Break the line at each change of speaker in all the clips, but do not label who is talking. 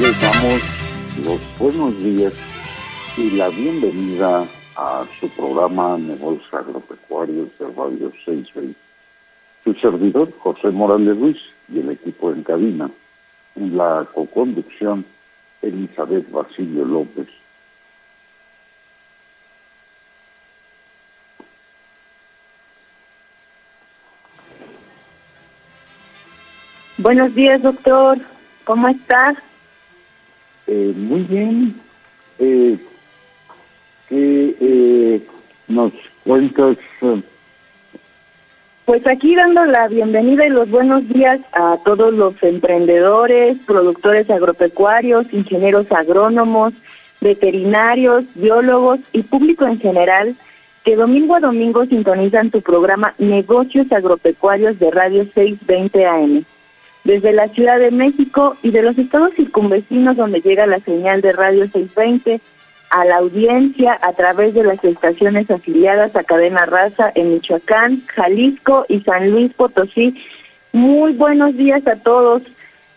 Les damos los buenos días y la bienvenida a su programa Negocios Agropecuarios de Radio 620. Su servidor, José Morales Ruiz, y el equipo en cabina. En la coconducción, Elizabeth Basilio López.
Buenos días, doctor. ¿Cómo estás?
Eh, muy bien. Eh, ¿Qué eh, nos cuentas?
Pues aquí dando la bienvenida y los buenos días a todos los emprendedores, productores agropecuarios, ingenieros agrónomos, veterinarios, biólogos y público en general que domingo a domingo sintonizan tu programa Negocios Agropecuarios de Radio 620 AM. Desde la Ciudad de México y de los estados circunvecinos donde llega la señal de Radio 620 a la audiencia a través de las estaciones afiliadas a Cadena Raza en Michoacán, Jalisco y San Luis Potosí. Muy buenos días a todos.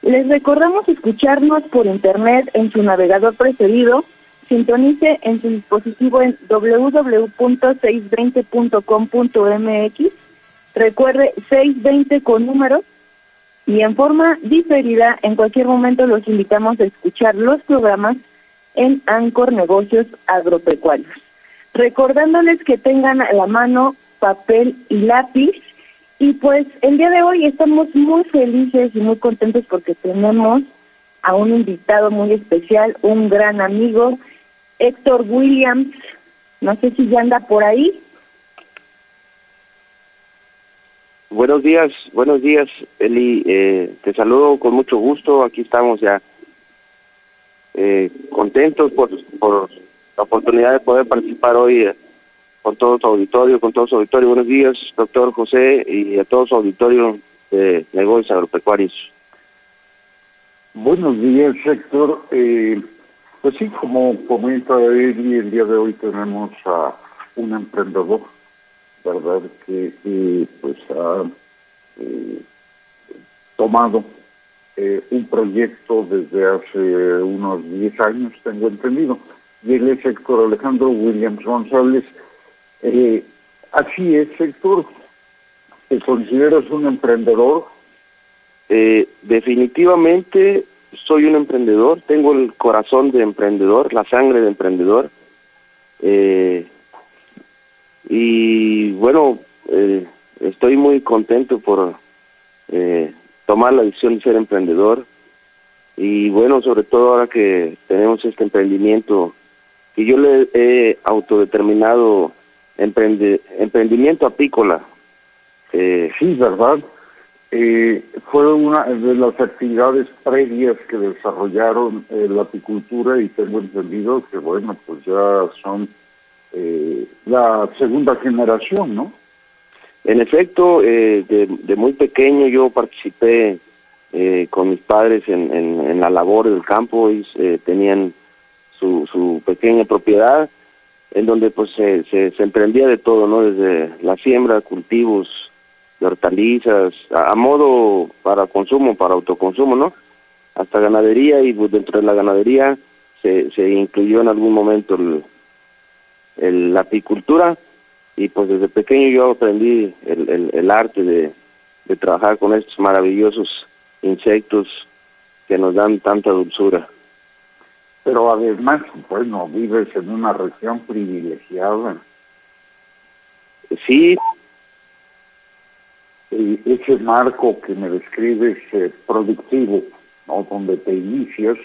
Les recordamos escucharnos por internet en su navegador preferido. Sintonice en su dispositivo en www.620.com.mx. Recuerde 620 con números y en forma diferida en cualquier momento los invitamos a escuchar los programas en Ancor Negocios Agropecuarios. Recordándoles que tengan a la mano papel y lápiz y pues el día de hoy estamos muy felices y muy contentos porque tenemos a un invitado muy especial, un gran amigo, Héctor Williams. No sé si ya anda por ahí.
Buenos días, buenos días, Eli. Eh, te saludo con mucho gusto. Aquí estamos ya eh, contentos por, la oportunidad de poder participar hoy eh, con todo su auditorio, con todo su auditorio. Buenos días, doctor José, y a todo su auditorio de negocios agropecuarios.
Buenos días, Héctor. Eh, pues sí, como comenta Eli, el día de hoy tenemos a un emprendedor, ¿verdad? Que pues ha eh, tomado eh, un proyecto desde hace unos 10 años, tengo entendido. Y él es Héctor Alejandro Williams González. Eh, así es, Héctor. ¿Te consideras un emprendedor?
Definitivamente soy un emprendedor, tengo el corazón de emprendedor, la sangre de emprendedor. Eh, y bueno, eh, estoy muy contento por eh, tomar la decisión de ser emprendedor. Y bueno, sobre todo ahora que tenemos este emprendimiento, que yo le he autodeterminado emprende, emprendimiento apícola. Eh,
Sí, ¿verdad? Eh, fue una de las actividades previas que desarrollaron eh, la apicultura y tengo entendido que, bueno, pues ya son eh, la segunda generación, ¿no?
En efecto, eh, de, de muy pequeño yo participé eh, con mis padres en, en, en la labor del campo. Ellos eh, tenían su, su pequeña propiedad en donde pues se, se, emprendía de todo, ¿no? Desde la siembra, cultivos, hortalizas, a, modo para consumo, para autoconsumo, ¿no? Hasta ganadería y pues, dentro de la ganadería se, se incluyó en algún momento el, la apicultura y pues desde pequeño yo aprendí el, el, arte de, de trabajar con estos maravillosos insectos que nos dan tanta dulzura.
Pero además, bueno, vives en una región privilegiada.
Sí.
Y ese marco que me describes eh, productivo, ¿no? donde te inicias,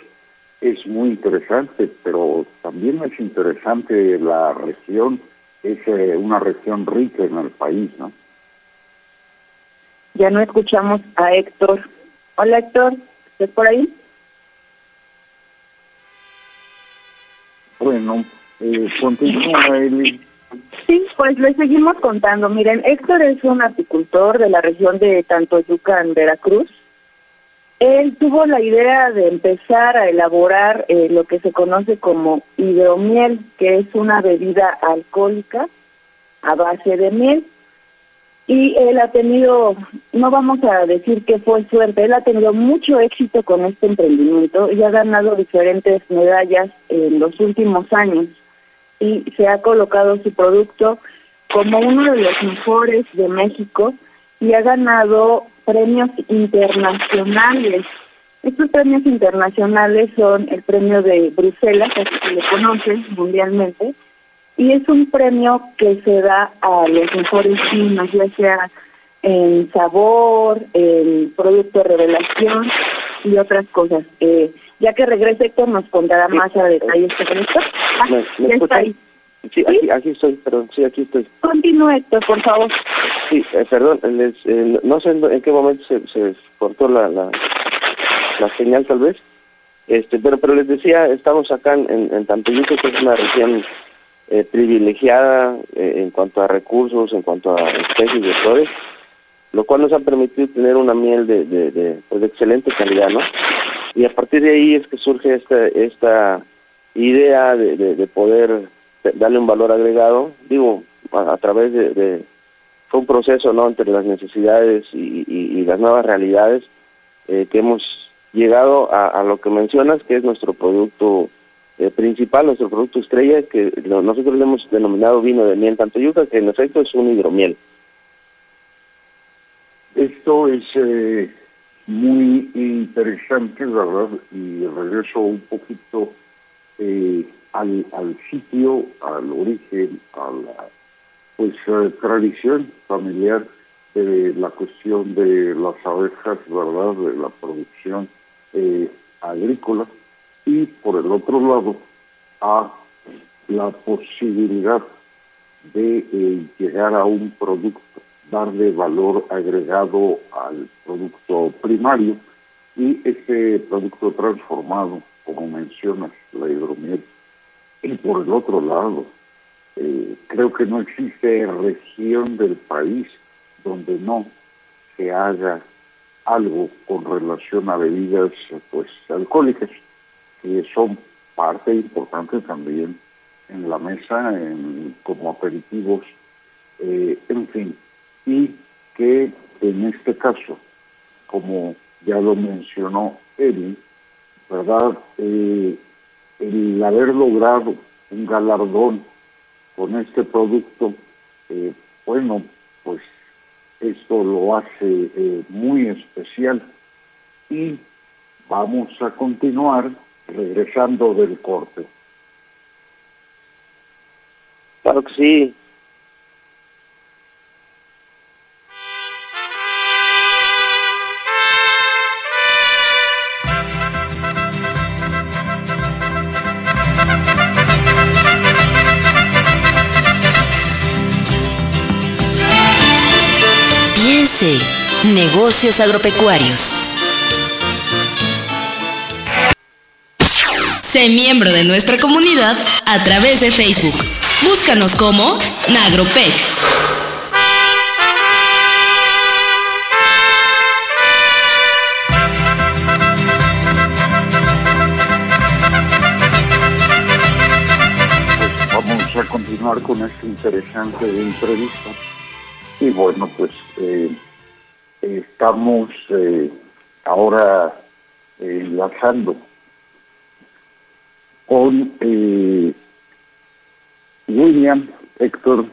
es muy interesante, pero también es interesante la región, es eh, una región rica en el país, ¿no?
Ya no escuchamos a Héctor. Hola Héctor, ¿estás por ahí?
Bueno, eh, continúa Eli.
Sí, pues le seguimos contando. Miren, Héctor es un apicultor de la región de Tantoyuca, en Veracruz. Él tuvo la idea de empezar a elaborar eh, lo que se conoce como hidromiel, que es una bebida alcohólica a base de miel. Y él ha tenido, no vamos a decir que fue suerte, él ha tenido mucho éxito con este emprendimiento y ha ganado diferentes medallas en los últimos años y se ha colocado su producto como uno de los mejores de México y ha ganado premios internacionales. Estos premios internacionales son el premio de Bruselas, que se le conoce mundialmente, y es un premio que se da a los mejores vinos, ya sea en sabor, en producto de revelación y otras cosas. Eh, ya que regrese Héctor nos contará más a detalle sobre esto. Ah,
¿Me, está ahí. Sí, Aquí, aquí, estoy, perdón, sí, aquí estoy.
Continúe, Héctor, por favor.
Sí, eh, perdón, les, eh, no sé en, qué momento se, se cortó la, la, la, señal, tal vez. este Pero pero les decía, estamos acá en, en, que es una región eh, privilegiada eh, en cuanto a recursos, en cuanto a especies de flores, lo cual nos ha permitido tener una miel de, de, de, pues de excelente calidad, ¿no? Y a partir de ahí es que surge esta, esta idea de, de, poder darle un valor agregado, digo, a, través de, fue un proceso, ¿no?, entre las necesidades y, las nuevas realidades eh, que hemos llegado a, lo que mencionas, que es nuestro producto eh, principal, nuestro producto estrella, que nosotros le hemos denominado vino de miel yuca que en efecto es un hidromiel.
Esto es eh, muy interesante, ¿verdad? Y regreso un poquito eh, al, al sitio, al origen, a la pues tradición familiar la cuestión de las abejas, ¿verdad? De la producción agrícola y por el otro lado a la posibilidad de eh, llegar a un producto, darle valor agregado al producto primario y ese producto transformado, como mencionas, la hidromiel. Y por el otro lado, eh, creo que no existe región del país donde no se haga algo con relación a bebidas pues alcohólicas que son parte importante también en la mesa en, como aperitivos, eh, en fin, y que en este caso, como ya lo mencionó Eli, ¿verdad? Eh, el haber logrado un galardón con este producto, eh, bueno, pues esto lo hace muy especial y vamos a continuar regresando del corte.
Claro que sí.
Agropecuarios. Sé miembro de nuestra comunidad a través de Facebook. Búscanos como Nagropec.
Vamos a continuar con esta interesante entrevista. Y bueno, pues eh, estamos eh, ahora enlazando con William, Héctor,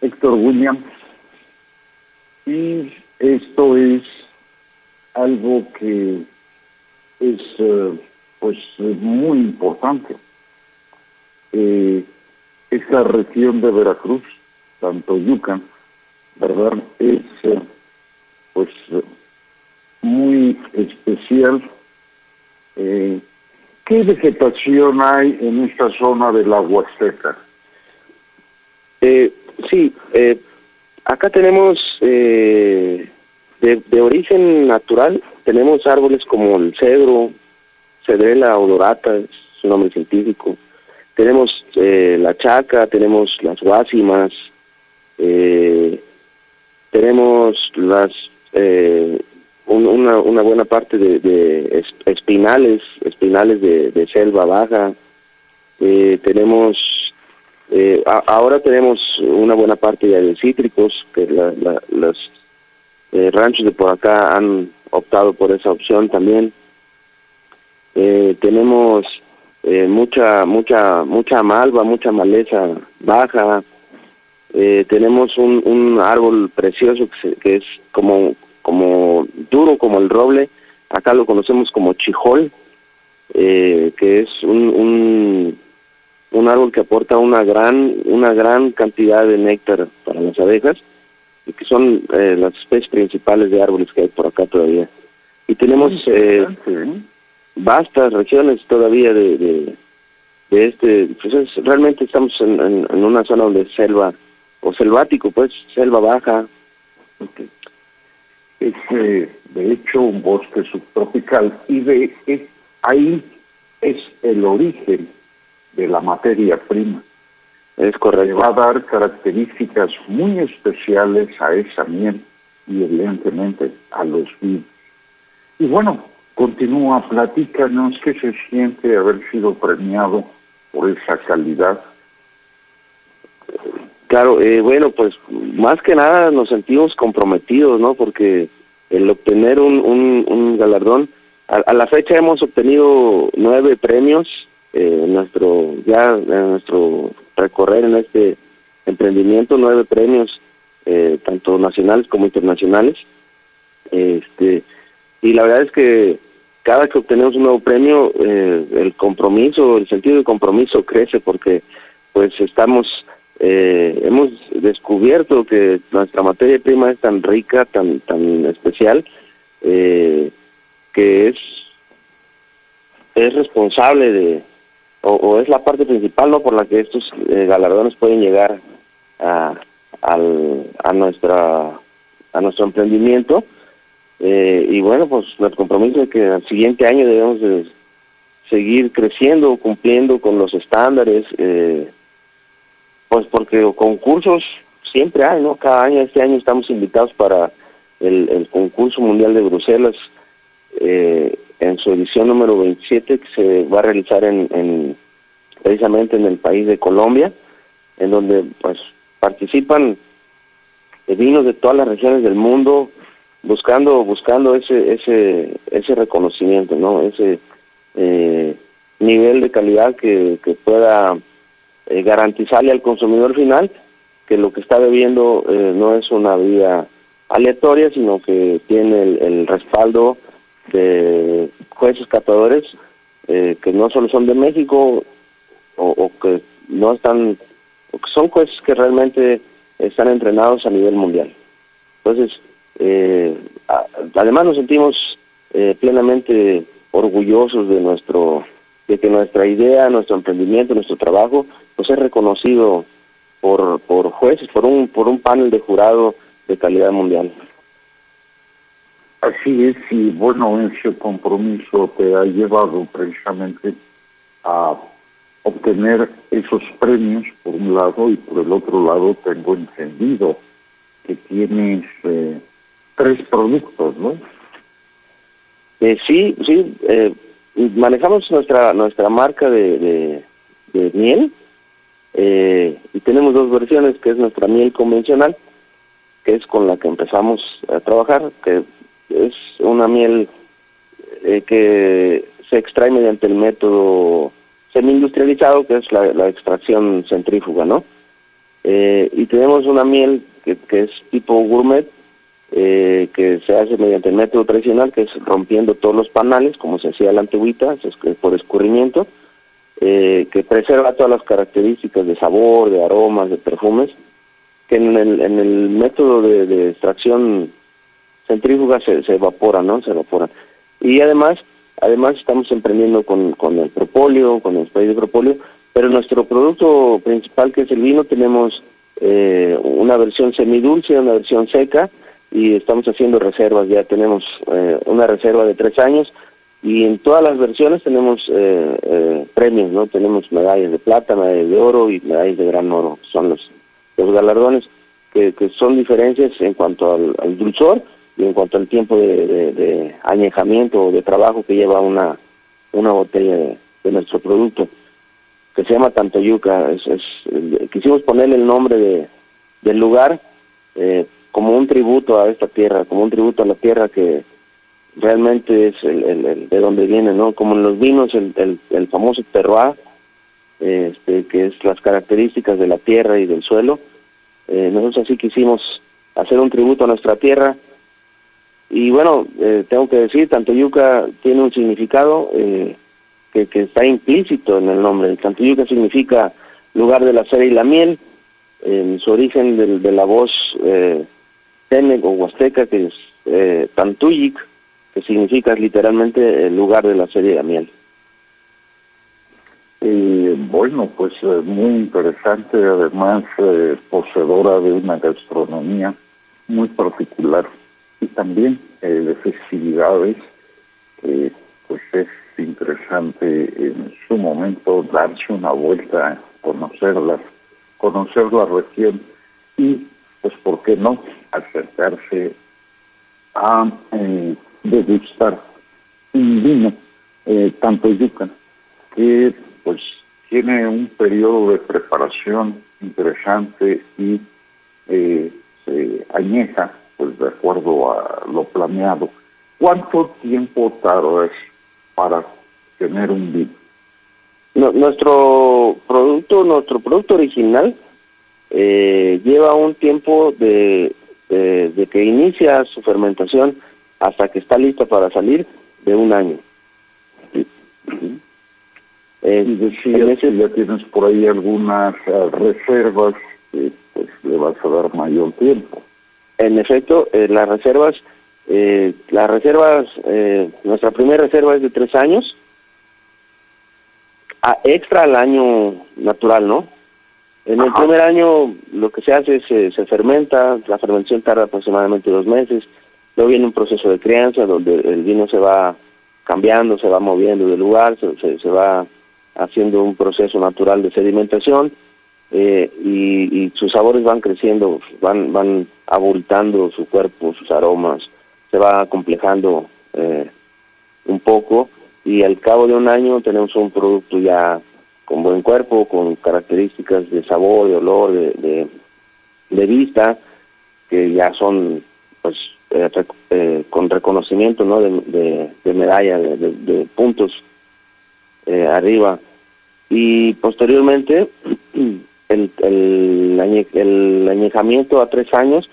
Héctor William, y esto es algo que es pues muy importante. Eh, esta región de Veracruz, tanto Yucatán, ¿verdad? Es eh, pues muy especial. Eh, ¿Qué vegetación hay en esta zona de la Huasteca?
Eh, sí, eh, acá tenemos eh, de, de, origen natural, tenemos árboles como el cedro, cedrela odorata, es su nombre científico, tenemos eh, la chaca, tenemos las guásimas, eh, tenemos las eh, una, una buena parte de, de espinales, espinales de, selva baja, eh, tenemos eh, ahora tenemos una buena parte de cítricos que la, la, los eh, ranchos de por acá han optado por esa opción también. Eh, tenemos mucha mucha mucha malva, mucha maleza baja. Eh, tenemos un, un árbol precioso que, se, que es como como duro como el roble. Acá lo conocemos como chijol, eh, que es un, un un árbol que aporta una gran una gran cantidad de néctar para las abejas y que son eh, las especies principales de árboles que hay por acá todavía. Y tenemos eh, vastas regiones todavía de, de, de este, pues es, realmente estamos en, en, en, una zona donde es selva, o selvático, pues, selva baja.
Okay. Es eh, de hecho un bosque subtropical y de es, ahí es el origen de la materia prima.
Es correcto.
Le va a dar características muy especiales a esa miel y evidentemente a los vinos. Y bueno, continúa, platícanos qué se siente haber sido premiado por esa calidad.
Claro, eh, bueno, pues más que nada nos sentimos comprometidos, ¿no? Porque el obtener un, un, galardón, a, la fecha hemos obtenido nueve premios eh, en nuestro ya en nuestro recorrer en este emprendimiento, nueve premios eh, tanto nacionales como internacionales, este y la verdad es que cada que obtenemos un nuevo premio, eh, el compromiso, el sentido de compromiso crece porque pues estamos eh, hemos descubierto que nuestra materia prima es tan rica, tan tan especial, eh, que es es responsable de o, es la parte principal no por la que estos eh, galardones pueden llegar a al, a nuestra a nuestro emprendimiento. Eh, y bueno pues el compromiso es que al siguiente año debemos de seguir creciendo cumpliendo con los estándares eh, pues porque concursos siempre hay, ¿no? Cada año, este año estamos invitados para el, el concurso mundial de Bruselas eh, en su edición número 27 que se va a realizar en, en precisamente en el país de Colombia, en donde pues participan vinos de todas las regiones del mundo buscando buscando ese ese ese reconocimiento, ¿no? Ese eh, nivel de calidad que, que pueda eh, garantizarle al consumidor final que lo que está bebiendo eh, no es una bebida aleatoria, sino que tiene el, el respaldo de jueces catadores eh, que no solo son de México o, que no están, o que son jueces que realmente están entrenados a nivel mundial. Entonces, eh, además nos sentimos eh, plenamente orgullosos de nuestro de que nuestra idea, nuestro emprendimiento, nuestro trabajo pues es reconocido por por jueces, por un por un panel de jurado de calidad mundial.
Así es, y bueno, ese compromiso te ha llevado precisamente a obtener esos premios por un lado y por el otro lado tengo entendido que tienes eh, tres productos, ¿no?
Eh, sí, sí, eh, manejamos nuestra nuestra marca de, de, de miel eh, y tenemos dos versiones, que es nuestra miel convencional, que es con la que empezamos a trabajar, que es una miel eh, que se extrae mediante el método semi-industrializado, que es la, extracción centrífuga, ¿no? Eh, y tenemos una miel que, que es tipo gourmet, eh, que se hace mediante el método tradicional, que es rompiendo todos los panales, como se hacía la antigüita, por escurrimiento, eh, que preserva todas las características de sabor, de aromas, de perfumes, que en el, en el método de, extracción centrífuga se, se evapora, ¿no? Se evapora. Y además, además estamos emprendiendo con, el propóleo, con el spray de propóleo, pero nuestro producto principal, que es el vino, tenemos eh, una versión semidulce, una versión seca, y estamos haciendo reservas, ya tenemos eh, una reserva de tres años y en todas las versiones tenemos eh, eh, premios, ¿no? Tenemos medallas de plata, medallas de oro y medallas de gran oro, son los, los galardones que, que son diferencias en cuanto al, dulzor y en cuanto al tiempo de, añejamiento o de trabajo que lleva una, una botella de, nuestro producto, que se llama Tantoyuca. Es, es, quisimos ponerle el nombre de, del lugar eh, como un tributo a esta tierra, como un tributo a la tierra que realmente es el, de donde viene, ¿no? Como en los vinos, el, el, famoso terroir, este, que es las características de la tierra y del suelo. Eh, nosotros así quisimos hacer un tributo a nuestra tierra. Y bueno, eh, tengo que decir, Tantoyuca tiene un significado eh, que, que está implícito en el nombre. Tantoyuca significa lugar de la cera y la miel, en su origen de, de la voz eh, Tenec o Huasteca, que es eh, Tantuyic, que significa literalmente el lugar de la serie de miel.
Y bueno, pues eh, muy interesante, además eh, poseedora de una gastronomía muy particular y también eh, de festividades, pues es interesante en su momento darse una vuelta, conocerlas, conocer la región y pues por qué no acercarse a eh, degustar un vino, eh, tanto yuca, que pues tiene un periodo de preparación interesante y eh, se añeja pues de acuerdo a lo planeado. ¿Cuánto tiempo tardas para tener un vino?
nuestro producto, nuestro producto original eh, lleva un tiempo de, de, que inicia su fermentación hasta que está lista para salir de un año.
Eh, y que ya tienes por ahí algunas eh, reservas pues le vas a dar mayor tiempo.
En efecto, eh, las reservas, eh, las reservas, nuestra primera reserva es de tres años, a extra al año natural, ¿no? En el primer año lo que se hace es se, se fermenta, la fermentación tarda aproximadamente dos meses, luego viene un proceso de crianza donde el vino se va cambiando, se va moviendo de lugar, se, se, va haciendo un proceso natural de sedimentación eh, y, sus sabores van creciendo, van, van abultando su cuerpo, sus aromas, se va complejando eh, un poco y al cabo de un año tenemos un producto ya con buen cuerpo, con características de sabor, de olor, de, de, vista, que ya son pues eh, eh, con reconocimiento ¿no? de, medalla, de, puntos eh, arriba. Y posteriormente, el, añejamiento a tres años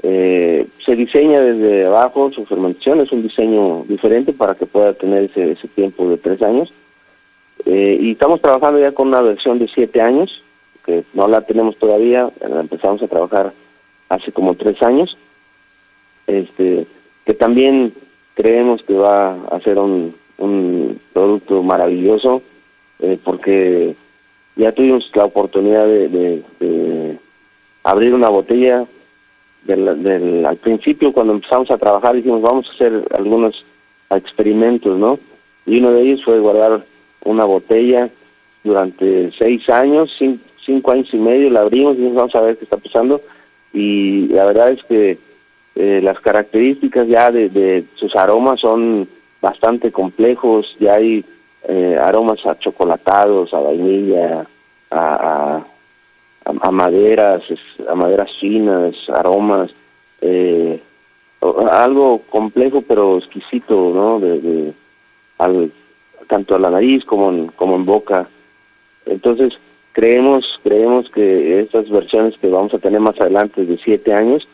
se diseña desde abajo, su fermentación es un diseño diferente para que pueda tener ese, ese tiempo de tres años y estamos trabajando ya con una versión de siete años, que no la tenemos todavía, la empezamos a trabajar hace como tres años, este, que también creemos que va a ser un, producto maravilloso, eh, porque ya tuvimos la oportunidad de, de, abrir una botella del, del, al principio cuando empezamos a trabajar dijimos vamos a hacer algunos experimentos, ¿no? Y uno de ellos fue guardar una botella durante seis años, cinco, años y medio, la abrimos y vamos a ver qué está pasando. Y la verdad es que eh, las características ya de, sus aromas son bastante complejos, ya hay eh, aromas a chocolatados, a vainilla, a, a, maderas, a maderas finas, aromas, eh, algo complejo pero exquisito, ¿no? De, al, tanto a la nariz como en, como en boca. Entonces, creemos creemos que estas versiones que vamos a tener más adelante de siete años,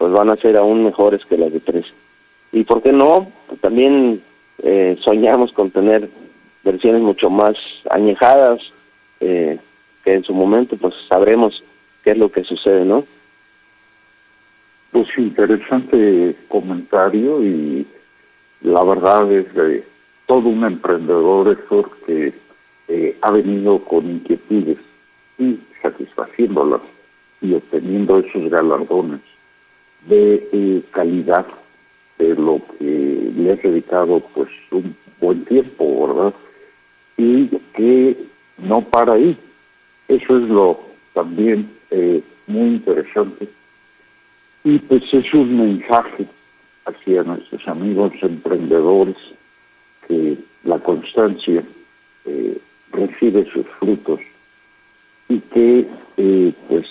pues van a ser aún mejores que las de tres. Y por qué no, también eh, soñamos con tener versiones mucho más añejadas, eh, que en su momento pues sabremos qué es lo que sucede, ¿no?
Pues interesante comentario y la verdad es de todo un emprendedor, Héctor, que eh, ha venido con inquietudes y satisfaciéndolas y obteniendo esos galardones de eh, calidad de lo que le ha dedicado pues un buen tiempo, ¿verdad? Y que no para ahí. Eso es lo también eh, muy interesante. Y pues es un mensaje hacia nuestros amigos emprendedores que la constancia eh, recibe sus frutos y que eh, pues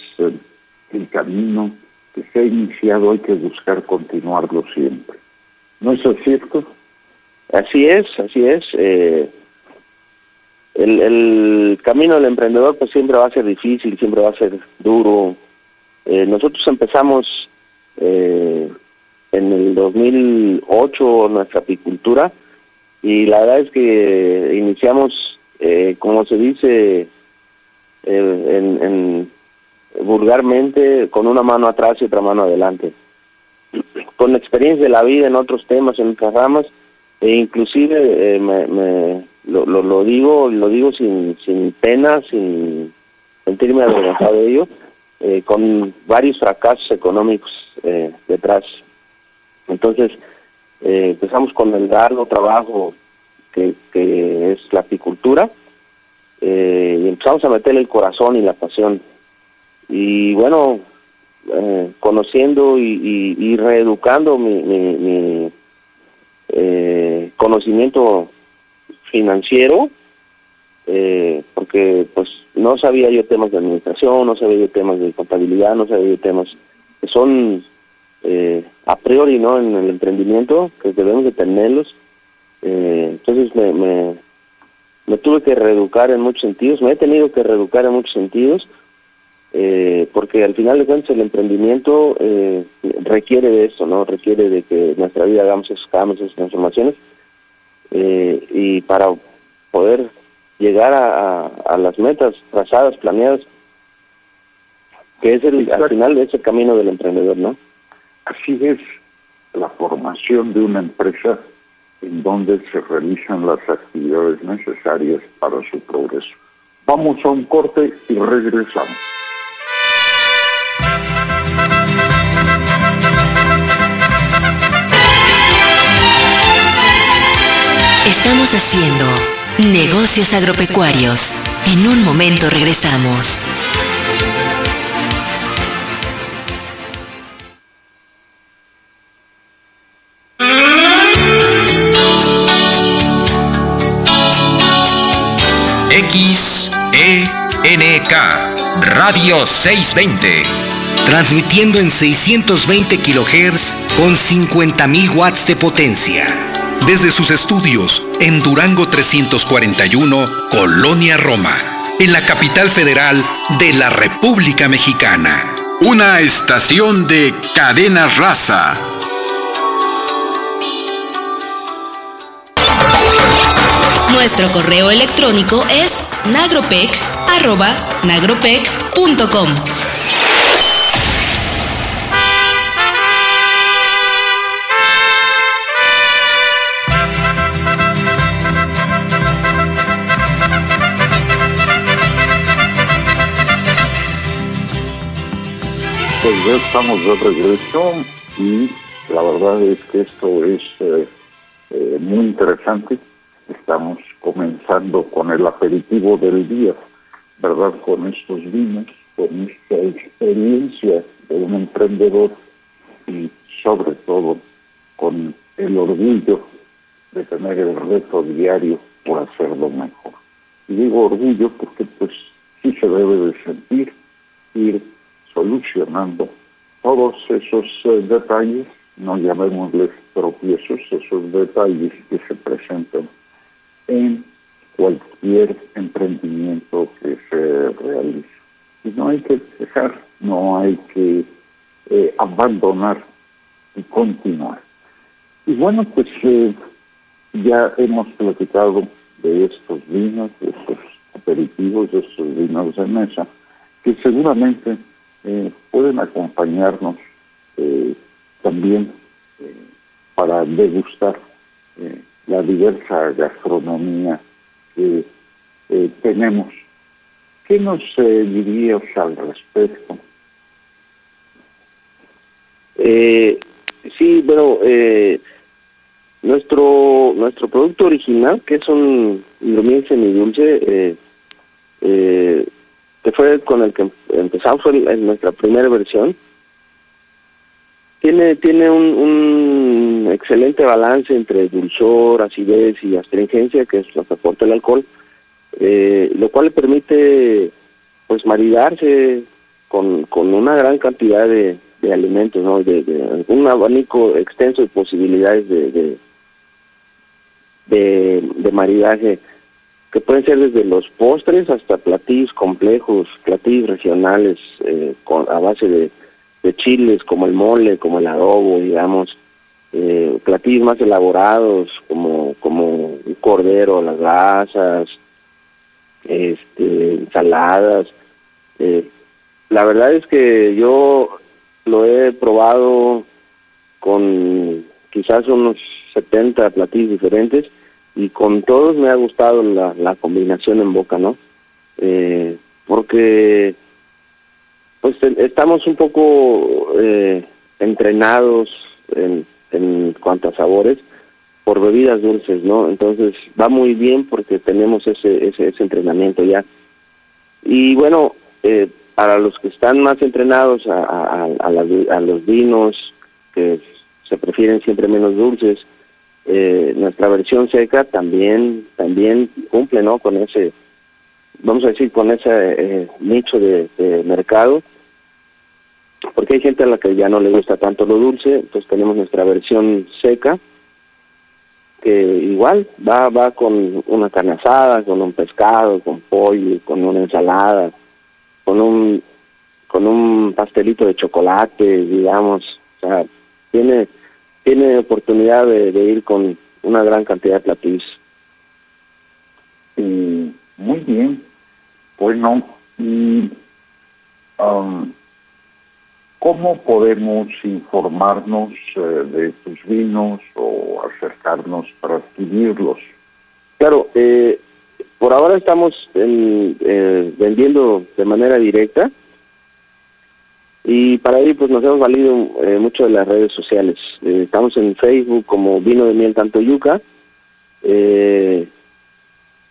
el camino que se ha iniciado hay que buscar continuarlo siempre. ¿No es cierto?
Así es, así es. Eh, el, el camino del emprendedor pues siempre va a ser difícil, siempre va a ser duro. Eh, nosotros empezamos eh, en el 2008 nuestra apicultura y la verdad es que iniciamos, eh, como se dice en, en vulgarmente, con una mano atrás y otra mano adelante. Con experiencia de la vida en otros temas, en otras ramas, e inclusive eh, me, lo, lo, digo lo digo sin, sin pena, sin sentirme avergonzado de ello, eh, con varios fracasos económicos eh, detrás. Entonces, empezamos con el largo trabajo que, que es la apicultura, y empezamos a meterle el corazón y la pasión y bueno, eh, conociendo y, reeducando mi, eh, conocimiento financiero, eh, porque pues no sabía yo temas de administración, no sabía yo temas de contabilidad, no sabía yo temas que son a priori no en el emprendimiento, que debemos de tenerlos. entonces me, me, me tuve que reeducar en muchos sentidos, me he tenido que reeducar en muchos sentidos eh, porque al final de cuentas el emprendimiento eh, requiere de eso, ¿no? Requiere de que en nuestra vida hagamos esos cambios, esas transformaciones, eh, y para poder llegar a, a, las metas trazadas, planeadas, que es el, al final de ese camino del emprendedor, ¿no?
Así es la formación de una empresa en donde se realizan las actividades necesarias para su progreso. Vamos a un corte y regresamos.
Estamos haciendo negocios agropecuarios. En un momento regresamos.
XENK Radio 620.
Transmitiendo en 620 kHz con 50.000 watts de potencia
desde sus estudios en Durango 341, Colonia Roma, en la capital federal de la República Mexicana.
Una estación de cadena raza.
Nuestro correo electrónico es nagropec.nagropec.com.
Pues ya estamos de regreso y la verdad es que esto es eh, eh, muy interesante. Estamos comenzando con el aperitivo del día, ¿verdad? Con estos vinos, con esta experiencia de un emprendedor y sobre todo con el orgullo de tener el reto diario por hacerlo mejor. Y digo orgullo porque pues sí se debe de sentir ir solucionando todos esos eh, detalles, no llamémosles tropiezos, esos detalles que se presentan en cualquier emprendimiento que se realice. Y no hay que dejar, no hay que eh, abandonar y continuar. Y bueno, pues eh, ya hemos platicado de estos vinos, de estos aperitivos, de estos vinos de mesa, que seguramente eh, pueden acompañarnos eh, también eh, para degustar la diversa gastronomía que tenemos. ¿Qué nos dirías al respecto?
sí, bueno, nuestro nuestro producto original, que es un hidromiel semidulce, eh, eh, que fue con el que empezamos en nuestra primera versión, tiene tiene un, excelente balance entre dulzor, acidez y astringencia, que es lo que aporta el alcohol, eh, lo cual le permite pues maridarse con, con una gran cantidad de, de alimentos, ¿no? De, un abanico extenso de posibilidades de, de, de maridaje que pueden ser desde los postres hasta platillos complejos, platillos regionales eh, a base de, chiles como el mole, como el adobo, digamos, eh, más elaborados como como cordero, las grasas, este, ensaladas. Eh, la verdad es que yo lo he probado con quizás unos 70 platillos diferentes y con todos me ha gustado la, la combinación en boca, ¿no? Eh, porque pues estamos un poco eh, entrenados en, en cuanto a sabores por bebidas dulces, ¿no? Entonces va muy bien porque tenemos ese, ese, ese entrenamiento ya. Y bueno, eh, para los que están más entrenados a, a, a, a los vinos, que se prefieren siempre menos dulces, eh, nuestra versión seca también también cumple no con ese vamos a decir con ese eh, nicho de, mercado porque hay gente a la que ya no le gusta tanto lo dulce entonces tenemos nuestra versión seca que igual va va con una carne asada con un pescado con pollo con una ensalada con un con un pastelito de chocolate digamos o sea tiene tiene oportunidad de, ir con una gran cantidad de platillos.
muy bien. Bueno, y um, ¿cómo podemos informarnos eh, de tus vinos o acercarnos para adquirirlos?
Claro, eh, por ahora estamos eh, vendiendo de manera directa y para ello pues nos hemos valido eh, mucho de las redes sociales. Eh, estamos en Facebook como Vino de Miel Tanto Yuca. Eh,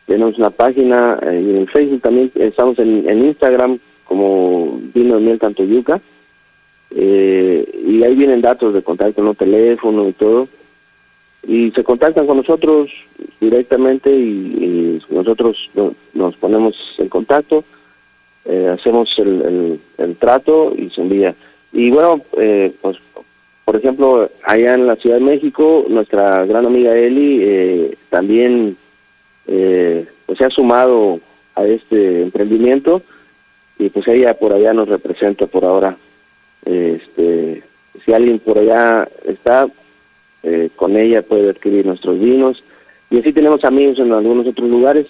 tenemos una página y en Facebook también estamos en, Instagram como Vino de Miel Tanto Yuca. y ahí vienen datos de contacto, no teléfono y todo. Y se contactan con nosotros directamente y, nosotros nos ponemos en contacto eh, hacemos el, el, trato y se envía. Y bueno, eh, pues por ejemplo, allá en la Ciudad de México, nuestra gran amiga Eli eh, también pues se ha sumado a este emprendimiento y pues ella por allá nos representa por ahora. Este, si alguien por allá está, con ella puede adquirir nuestros vinos y así tenemos amigos en algunos otros lugares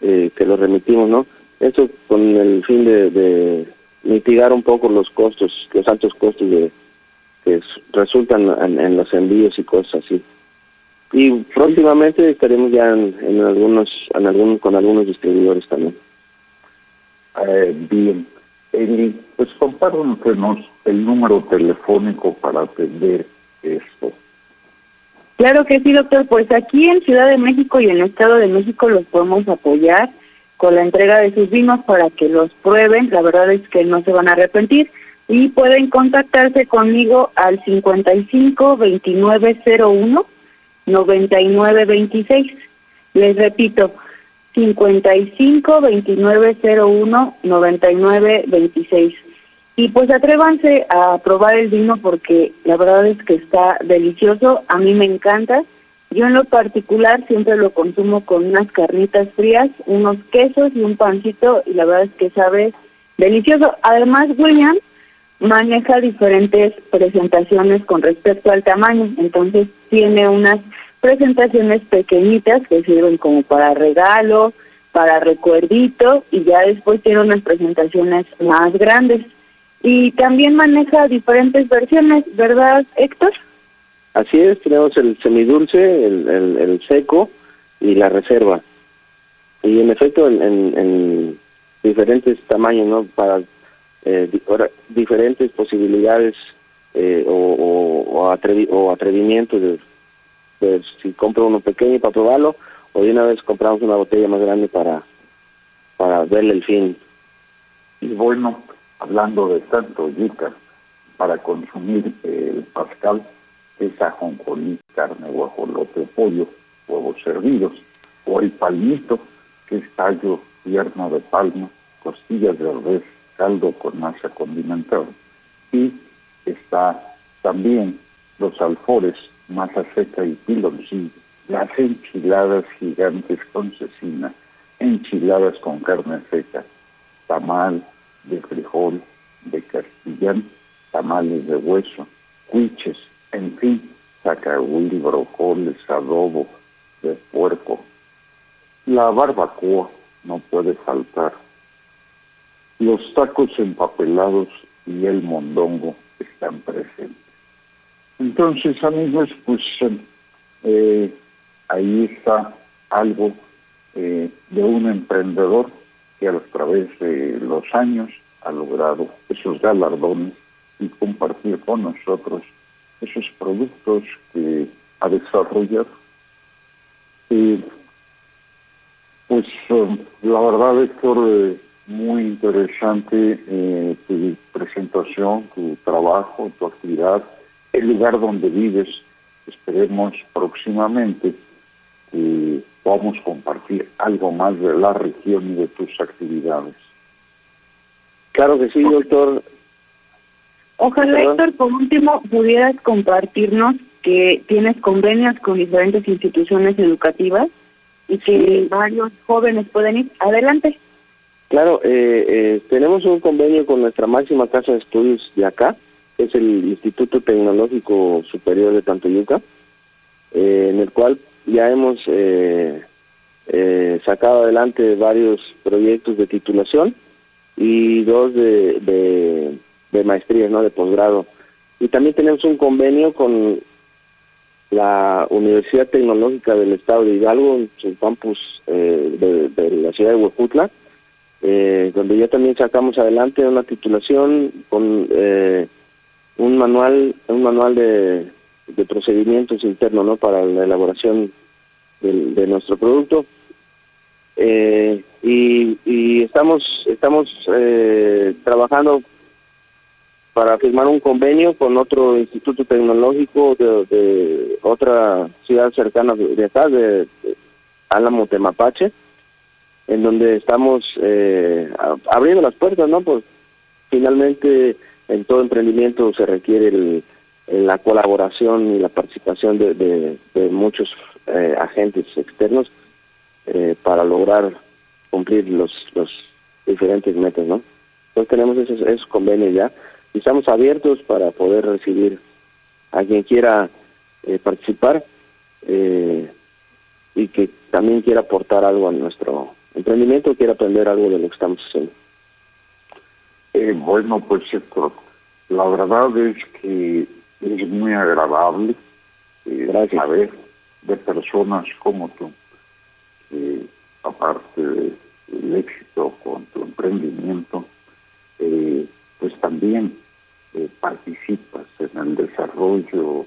que los remitimos, ¿no? Esto con el fin de, mitigar un poco los costos, los altos costos de, que resultan en, los envíos y cosas así. Y próximamente estaremos ya en, algunos, en algún, con algunos distribuidores también.
Eh, bien, Eli, pues compártanos el número telefónico para atender esto.
Claro que sí, doctor. Pues aquí en Ciudad de México y en el Estado de México los podemos apoyar con la entrega de sus vinos para que los prueben. La verdad es que no se van a arrepentir y pueden contactarse conmigo al 55 2901 9926. Les repito, 55 2901 9926. Y pues atrévanse a probar el vino porque la verdad es que está delicioso, a mí me encanta. Yo en lo particular siempre lo consumo con unas carnitas frías, unos quesos y un pancito y la verdad es que sabe delicioso. Además, William maneja diferentes presentaciones con respecto al tamaño, entonces tiene unas presentaciones pequeñitas que sirven como para regalo, para recuerdito y ya después tiene unas presentaciones más grandes. Y también maneja diferentes versiones, ¿verdad, Héctor?
Así es, tenemos el semidulce, el, el, seco y la reserva. Y en efecto, en, en, diferentes tamaños, ¿no? Para eh, diferentes posibilidades eh, o, o, o, atrevimientos de, si compro uno pequeño para probarlo o de una vez compramos una botella más grande para, para verle el fin.
Y bueno, hablando de tanto yuca, para consumir el pascal, es ajonjolí, carne, guajolote, pollo, huevos servidos, o el palmito, que es tallo tierno de palma, costillas de res, caldo con masa condimentada. Y está también los alfores, masa seca y piloncillo, las enchiladas gigantes con cecina, enchiladas con carne seca, tamal de frijol, de castillán, tamales de hueso, cuiches, en fin, sacahuil, brocoles, adobo de puerco. La barbacoa no puede faltar. Los tacos empapelados y el mondongo están presentes. Entonces, amigos, pues eh, ahí está algo eh, de un emprendedor que a través de los años ha logrado esos galardones y compartir con nosotros esos productos que ha desarrollado. pues um, la verdad, Héctor, eh, muy interesante eh, tu presentación, tu trabajo, tu actividad, el lugar donde vives. Esperemos próximamente que podamos compartir algo más de la región y de tus actividades.
Claro que sí, doctor.
Ojalá, Héctor, por último, pudieras compartirnos que tienes convenios con diferentes instituciones educativas y que varios jóvenes pueden ir. Adelante.
Claro, eh, eh, tenemos un convenio con nuestra máxima casa de estudios de acá, que es el Instituto Tecnológico Superior de Tantoyuca, eh, en el cual ya hemos sacado adelante varios proyectos de titulación y dos de, de de maestría, ¿no? De posgrado. Y también tenemos un convenio con la Universidad Tecnológica del Estado de Hidalgo, en su campus eh, de, la ciudad de Huejutla, eh, donde ya también sacamos adelante una titulación con eh, un manual, un manual de, de procedimientos internos, ¿no? Para la elaboración de, nuestro producto. y, y estamos estamos trabajando para firmar un convenio con otro instituto tecnológico de, otra ciudad cercana de acá, de, Álamo Temapache, en donde estamos eh, abriendo las puertas, ¿no? Pues finalmente en todo emprendimiento se requiere la colaboración y la participación de, muchos eh, agentes externos eh, para lograr cumplir los, los diferentes metas, ¿no? Entonces tenemos esos, esos convenios ya estamos abiertos para poder recibir a quien quiera eh, participar eh, y que también quiera aportar algo a nuestro emprendimiento, quiera aprender algo de lo que estamos haciendo.
Eh, bueno, pues la verdad es que es muy agradable saber de personas como tú, que aparte del éxito con tu emprendimiento, pues también eh, participas en el desarrollo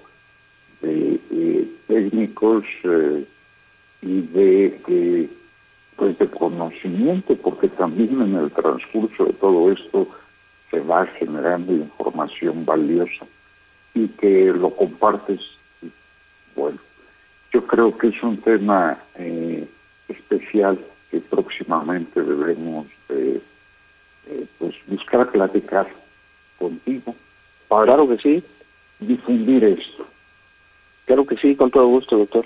de eh, técnicos eh, y de pues de conocimiento porque también en el transcurso de todo esto se va generando información valiosa y que lo compartes bueno yo creo que es un tema especial que próximamente debemos pues buscar platicar contigo
Claro que sí,
difundir esto.
claro que sí, con todo gusto, doctor.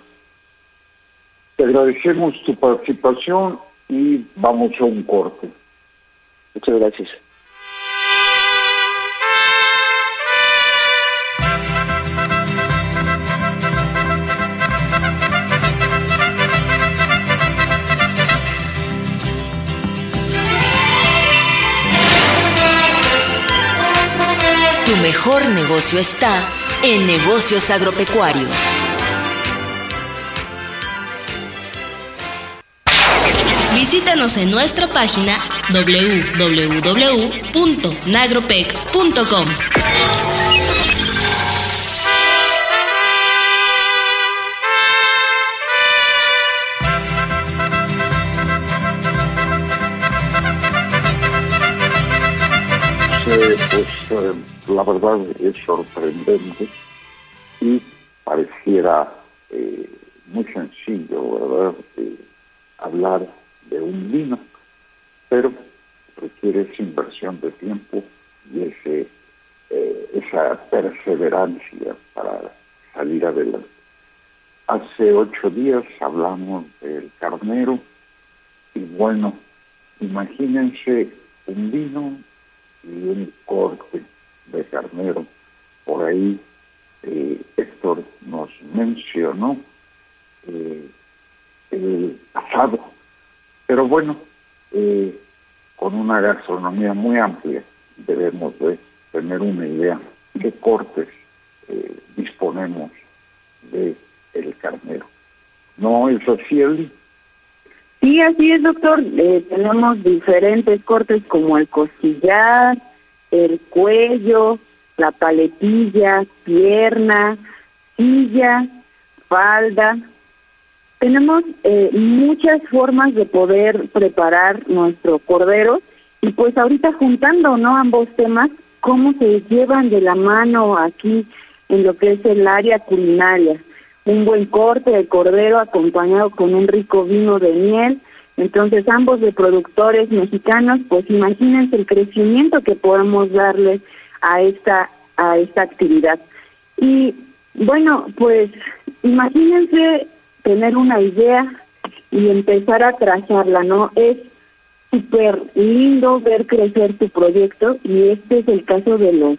Te agradecemos tu participación y vamos a un corte.
Muchas gracias.
Negocio está en negocios agropecuarios. Visítanos en nuestra página www.nagropec.com.
pues eh, la verdad es sorprendente y pareciera eh, muy sencillo, ¿verdad? Eh, hablar de un vino, pero requiere esa inversión de tiempo y ese, eh, esa perseverancia para salir adelante. Hace ocho días hablamos del carnero y bueno, imagínense un vino y un corte de carnero. Por ahí eh, Héctor nos mencionó eh, el asado, pero bueno, eh, con una gastronomía muy amplia debemos de tener una idea de cortes eh, disponemos de el carnero. ¿No es así, Eli?
Sí, así es, doctor. Eh, tenemos diferentes cortes como el costillar, el cuello, la paletilla, pierna, silla, falda. Tenemos eh, muchas formas de poder preparar nuestro cordero y pues ahorita juntando no ambos temas, cómo se llevan de la mano aquí en lo que es el área culinaria un buen corte de cordero acompañado con un rico vino de miel. Entonces, ambos de productores mexicanos, pues imagínense el crecimiento que podemos darle a esta a esta actividad. Y bueno, pues imagínense tener una idea y empezar a trazarla, ¿no? Es súper lindo ver crecer tu proyecto y este es el caso de los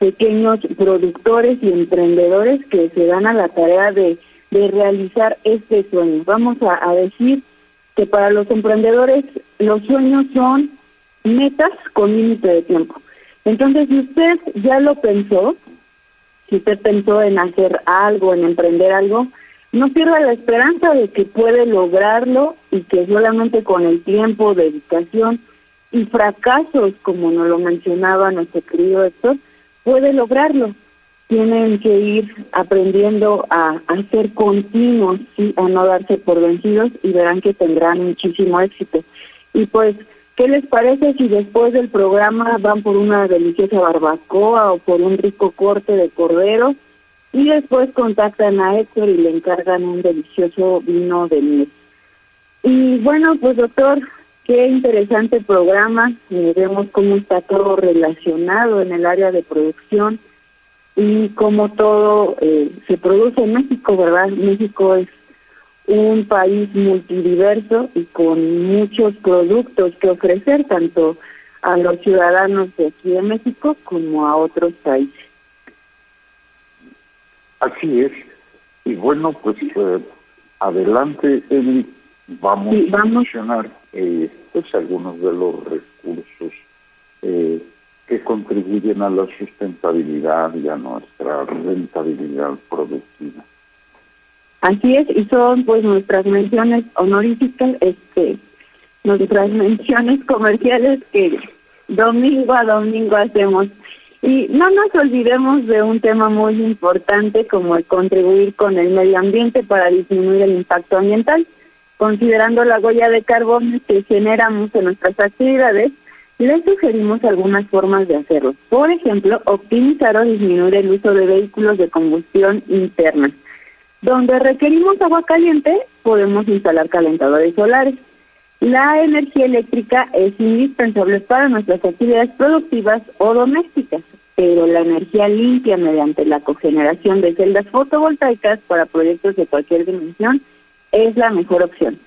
pequeños productores y emprendedores que se dan a la tarea de, de realizar este sueño. Vamos a, decir que para los emprendedores los sueños son metas con límite de tiempo. Entonces, si usted ya lo pensó, si usted pensó en hacer algo, en emprender algo, no pierda la esperanza de que puede lograrlo y que solamente con el tiempo, dedicación y fracasos, como nos lo mencionaba nuestro querido Héctor, puede lograrlo. Tienen que ir aprendiendo a, a ser continuos, ¿sí? a no darse por vencidos y verán que tendrán muchísimo éxito. Y pues, ¿qué les parece si después del programa van por una deliciosa barbacoa o por un rico corte de cordero y después contactan a Héctor y le encargan un delicioso vino de miel? Y bueno, pues doctor, Qué interesante programa. Vemos cómo está todo relacionado en el área de producción y cómo todo eh, se produce en México, ¿verdad? México es un país multidiverso y con muchos productos que ofrecer tanto a los ciudadanos de aquí de México como a otros países.
Así es. Y bueno, pues eh, adelante, Eli, vamos,
Sí, vamos.
a mencionar eh, pues algunos de los recursos eh, que contribuyen a la sustentabilidad y a nuestra rentabilidad productiva.
Así es, y son pues nuestras menciones honoríficas, este, nuestras menciones comerciales que domingo a domingo hacemos. Y no nos olvidemos de un tema muy importante como el contribuir con el medio ambiente para disminuir el impacto ambiental. Considerando la huella de carbono que generamos en nuestras actividades, les sugerimos algunas formas de hacerlo. Por ejemplo, optimizar o disminuir el uso de vehículos de combustión interna. Donde requerimos agua caliente, podemos instalar calentadores solares. La energía eléctrica es indispensable para nuestras actividades productivas o domésticas, pero la energía limpia mediante la cogeneración de celdas fotovoltaicas para proyectos de cualquier dimensión es la mejor opción.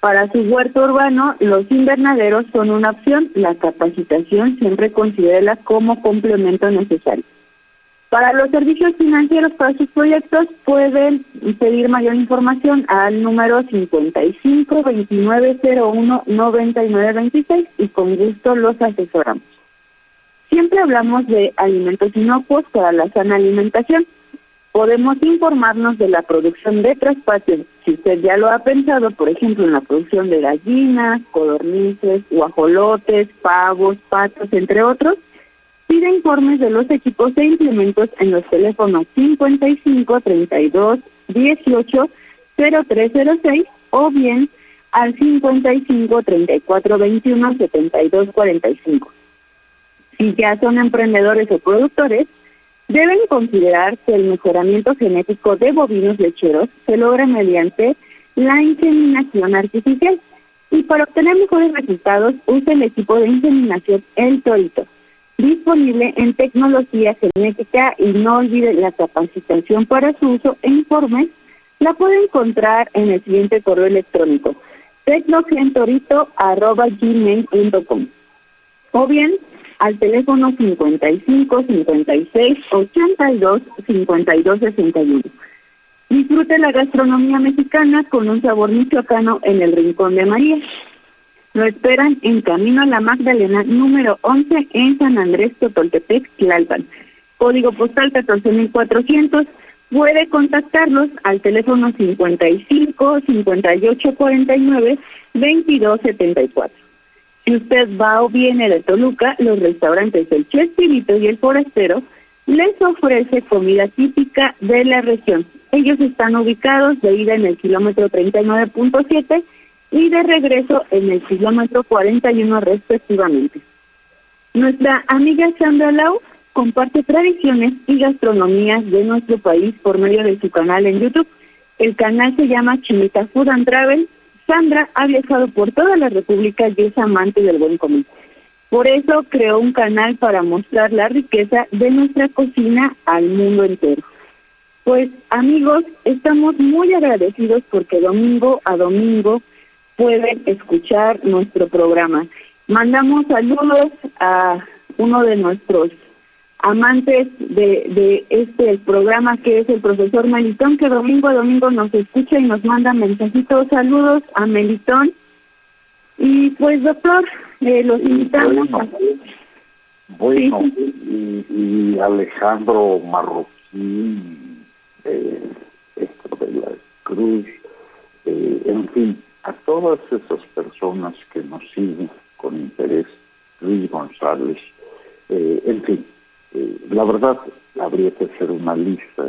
Para su huerto urbano, los invernaderos son una opción. La capacitación siempre considera como complemento necesario. Para los servicios financieros para sus proyectos pueden pedir mayor información al número 55 2901 9926 y con gusto los asesoramos. Siempre hablamos de alimentos inocuos para la sana alimentación podemos informarnos de la producción de traspasos. Si usted ya lo ha pensado, por ejemplo, en la producción de gallinas, codornices, guajolotes, pavos, patos, entre otros, pide informes de los equipos e implementos en los teléfonos 55 32 18 0306 o bien al 55 34 21 72 45. Si ya son emprendedores o productores, Deben considerar que el mejoramiento genético de bovinos lecheros se logra mediante la inseminación artificial. Y para obtener mejores resultados use el equipo de inseminación El Torito, disponible en tecnología genética y no olvide la capacitación para su uso e informes, la puede encontrar en el siguiente correo electrónico tecnogentorito.gmail.com o bien al teléfono 55 56 82 52 61. Disfrute la gastronomía mexicana con un sabor michoacano en el Rincón de María. Lo esperan en Camino a la Magdalena número 11 en San Andrés Totoltepec, Tlalpan. Código postal 14400. Puede contactarlos al teléfono 55 58 49 22 74. Si usted va o viene de Toluca, los restaurantes El Chespirito y El Forastero les ofrece comida típica de la región. Ellos están ubicados de ida en el kilómetro 39.7 y de regreso en el kilómetro 41 respectivamente. Nuestra amiga Sandra Lau comparte tradiciones y gastronomías de nuestro país por medio de su canal en YouTube. El canal se llama Chimita Food and Travel Sandra ha viajado por toda la República y es amante del buen comer. Por eso creó un canal para mostrar la riqueza de nuestra cocina al mundo entero. Pues amigos, estamos muy agradecidos porque domingo a domingo pueden escuchar nuestro programa. Mandamos saludos a uno de nuestros amantes de, de este programa que es el profesor Melitón, que domingo a domingo nos escucha y nos manda mensajitos. Saludos a Melitón. Y pues, doctor, eh, los invitamos.
Bueno, y, Alejandro Marroquín, eh, de la Cruz, eh, en fin, a todas esas personas que nos siguen con interés, Luis González, eh, en fin, eh, la verdad, habría que hacer una lista,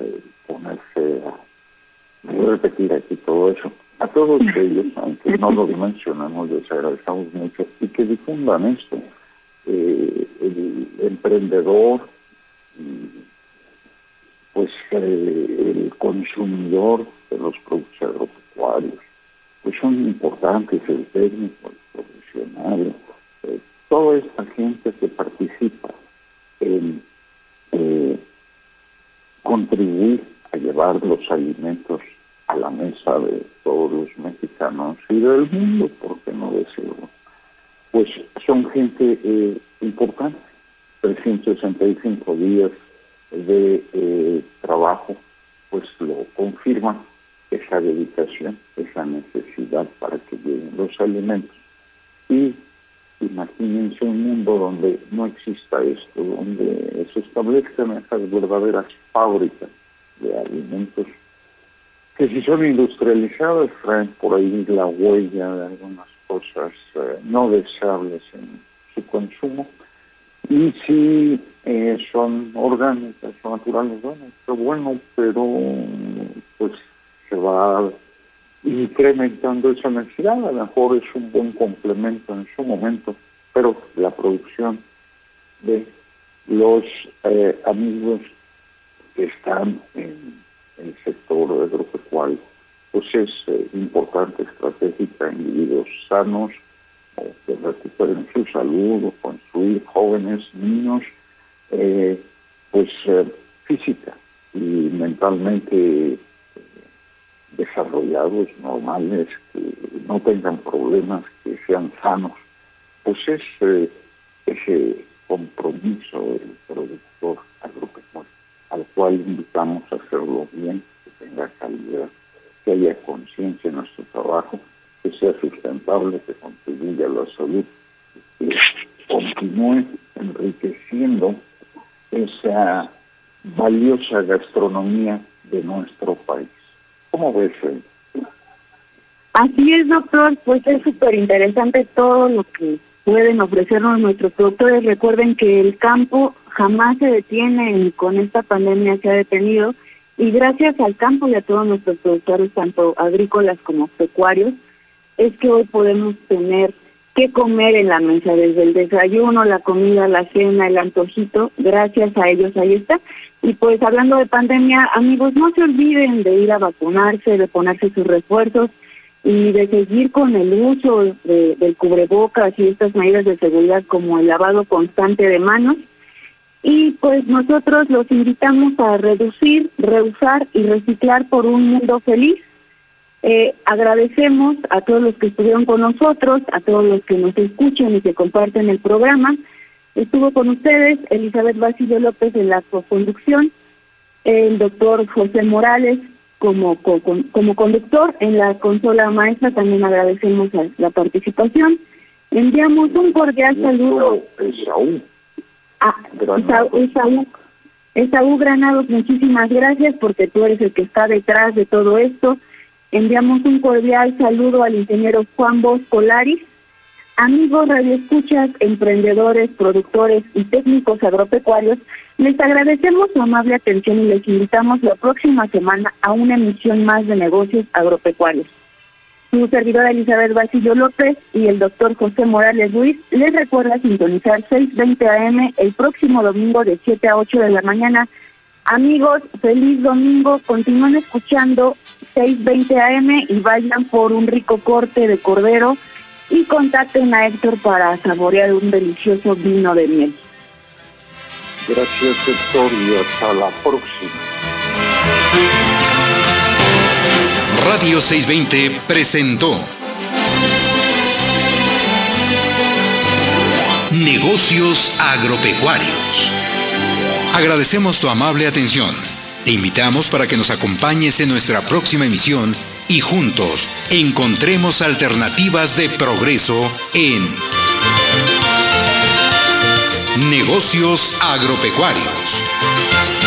ponerse a repetir aquí todo eso. A todos ellos, aunque no lo mencionamos, les agradecemos mucho y que difundan esto. Eh, el emprendedor, pues eh, el consumidor de los productos agropecuarios, pues son importantes el técnico, el profesional, toda esta gente que participa en eh, contribuir a llevar los alimentos a la mesa de todos los mexicanos y del mundo, por qué no decirlo. Pues son gente eh, importante, 365 días de eh, trabajo, pues lo confirman esa dedicación, esa necesidad para que lleguen los alimentos. Y Imagínense un mundo donde no exista esto, donde se establezcan esas verdaderas fábricas de alimentos que si son industrializadas traen por ahí la huella de algunas cosas eh, no deseables en su consumo. Y si eh, son orgánicas o naturales, bueno, pero bueno, pero pues se va incrementando esa necesidad. A lo mejor es un buen complemento en su momento, pero la producción de los eh, amigos que están en el sector agropecuario, pues es eh, importante, estratégica, individuos sanos, que recuperen su salud construir jóvenes, niños, eh, pues física y mentalmente desarrollados, normales, que no tengan problemas, que sean sanos. Pues es ese compromiso del productor agropecuario, al cual invitamos a hacerlo bien, que tenga calidad, que haya conciencia en nuestro trabajo, que sea sustentable, que contribuya a la salud, que continúe enriqueciendo esa valiosa gastronomía de nuestro país. ¿Cómo ves?
Así es, doctor, pues es súper interesante todo lo que pueden ofrecernos nuestros productores. Recuerden que el campo jamás se detiene y con esta pandemia se ha detenido y gracias al campo y a todos nuestros productores, tanto agrícolas como pecuarios, es que hoy podemos tener que comer en la mesa, desde el desayuno, la comida, la cena, el antojito, gracias a ellos ahí está. Y pues hablando de pandemia, amigos, no se olviden de ir a vacunarse, de ponerse sus refuerzos y de seguir con el uso de, del cubrebocas y estas medidas de seguridad como el lavado constante de manos. Y pues nosotros los invitamos a reducir, reusar y reciclar por un mundo feliz eh, agradecemos a todos los que estuvieron con nosotros, a todos los que nos escuchan y que comparten el programa. Estuvo con ustedes Elizabeth Basilio López en la co-conducción, el doctor José Morales como, como conductor en la consola maestra. También agradecemos la participación. Enviamos un cordial saludo. a Esaú, Esaú Granados, muchísimas gracias porque tú eres el que está detrás de todo esto. Enviamos un cordial saludo al ingeniero Juan Bosch Colaris. Amigos radioescuchas, emprendedores, productores y técnicos agropecuarios, les agradecemos su amable atención y les invitamos la próxima semana a una emisión más de negocios agropecuarios. Su servidora Elizabeth Basilio López y el doctor José Morales Ruiz les recuerda sintonizar 6.20 AM el próximo domingo de 7 a 8 de la mañana. Amigos, feliz domingo. Continúen escuchando 6.20 AM y vayan por un rico corte de cordero y contacten a Héctor para saborear un delicioso vino de miel.
Gracias Héctor y hasta la próxima.
Radio 620 presentó Negocios Agropecuarios. Agradecemos tu amable atención. Te invitamos para que nos acompañes en nuestra próxima emisión y juntos encontremos alternativas de progreso en negocios agropecuarios.